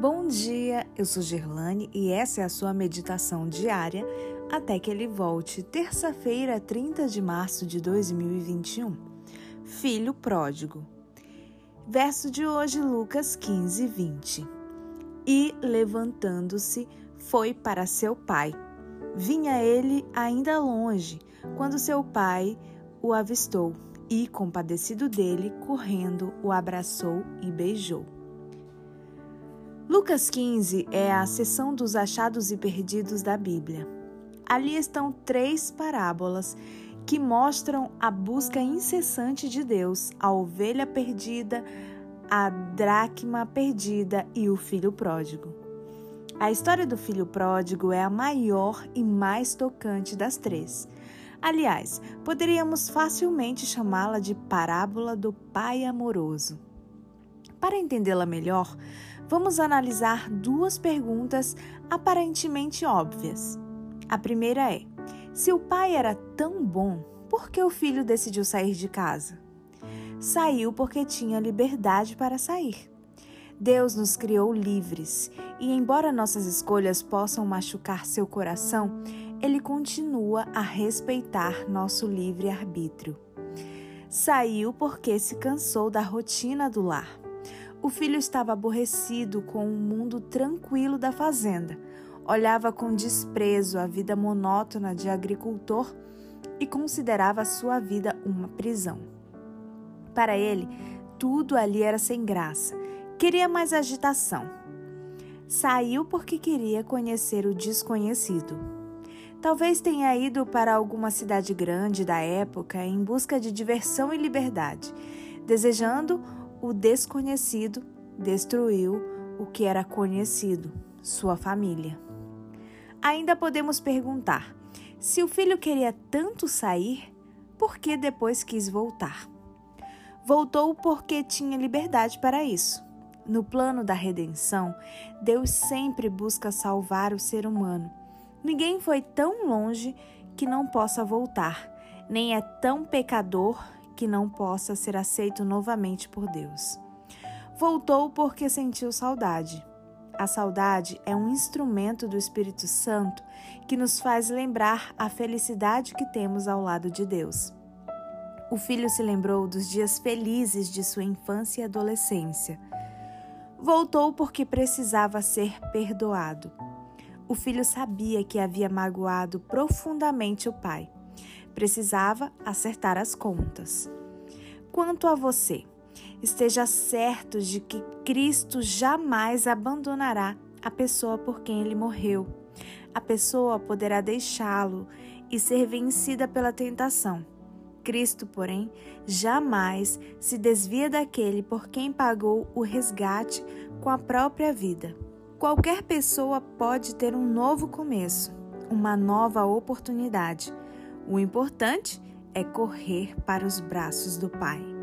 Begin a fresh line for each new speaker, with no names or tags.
Bom dia, eu sou Gerlane e essa é a sua meditação diária até que ele volte, terça-feira, 30 de março de 2021. Filho pródigo. Verso de hoje, Lucas 15, 20. E, levantando-se, foi para seu pai. Vinha ele ainda longe, quando seu pai o avistou e, compadecido dele, correndo, o abraçou e beijou. Lucas 15 é a seção dos achados e perdidos da Bíblia. Ali estão três parábolas que mostram a busca incessante de Deus, a ovelha perdida, a dracma perdida e o filho pródigo. A história do filho pródigo é a maior e mais tocante das três. Aliás, poderíamos facilmente chamá-la de parábola do pai amoroso. Para entendê-la melhor, vamos analisar duas perguntas aparentemente óbvias. A primeira é: se o pai era tão bom, por que o filho decidiu sair de casa? Saiu porque tinha liberdade para sair. Deus nos criou livres e, embora nossas escolhas possam machucar seu coração, ele continua a respeitar nosso livre-arbítrio. Saiu porque se cansou da rotina do lar. O filho estava aborrecido com o mundo tranquilo da fazenda. Olhava com desprezo a vida monótona de agricultor e considerava sua vida uma prisão. Para ele, tudo ali era sem graça. Queria mais agitação. Saiu porque queria conhecer o desconhecido. Talvez tenha ido para alguma cidade grande da época em busca de diversão e liberdade, desejando o desconhecido destruiu o que era conhecido, sua família. Ainda podemos perguntar: se o filho queria tanto sair, por que depois quis voltar? Voltou porque tinha liberdade para isso. No plano da redenção, Deus sempre busca salvar o ser humano. Ninguém foi tão longe que não possa voltar, nem é tão pecador que não possa ser aceito novamente por Deus. Voltou porque sentiu saudade. A saudade é um instrumento do Espírito Santo que nos faz lembrar a felicidade que temos ao lado de Deus. O filho se lembrou dos dias felizes de sua infância e adolescência. Voltou porque precisava ser perdoado. O filho sabia que havia magoado profundamente o pai precisava acertar as contas. Quanto a você, esteja certo de que Cristo jamais abandonará a pessoa por quem ele morreu. A pessoa poderá deixá-lo e ser vencida pela tentação. Cristo, porém, jamais se desvia daquele por quem pagou o resgate com a própria vida. Qualquer pessoa pode ter um novo começo, uma nova oportunidade o importante é correr para os braços do Pai.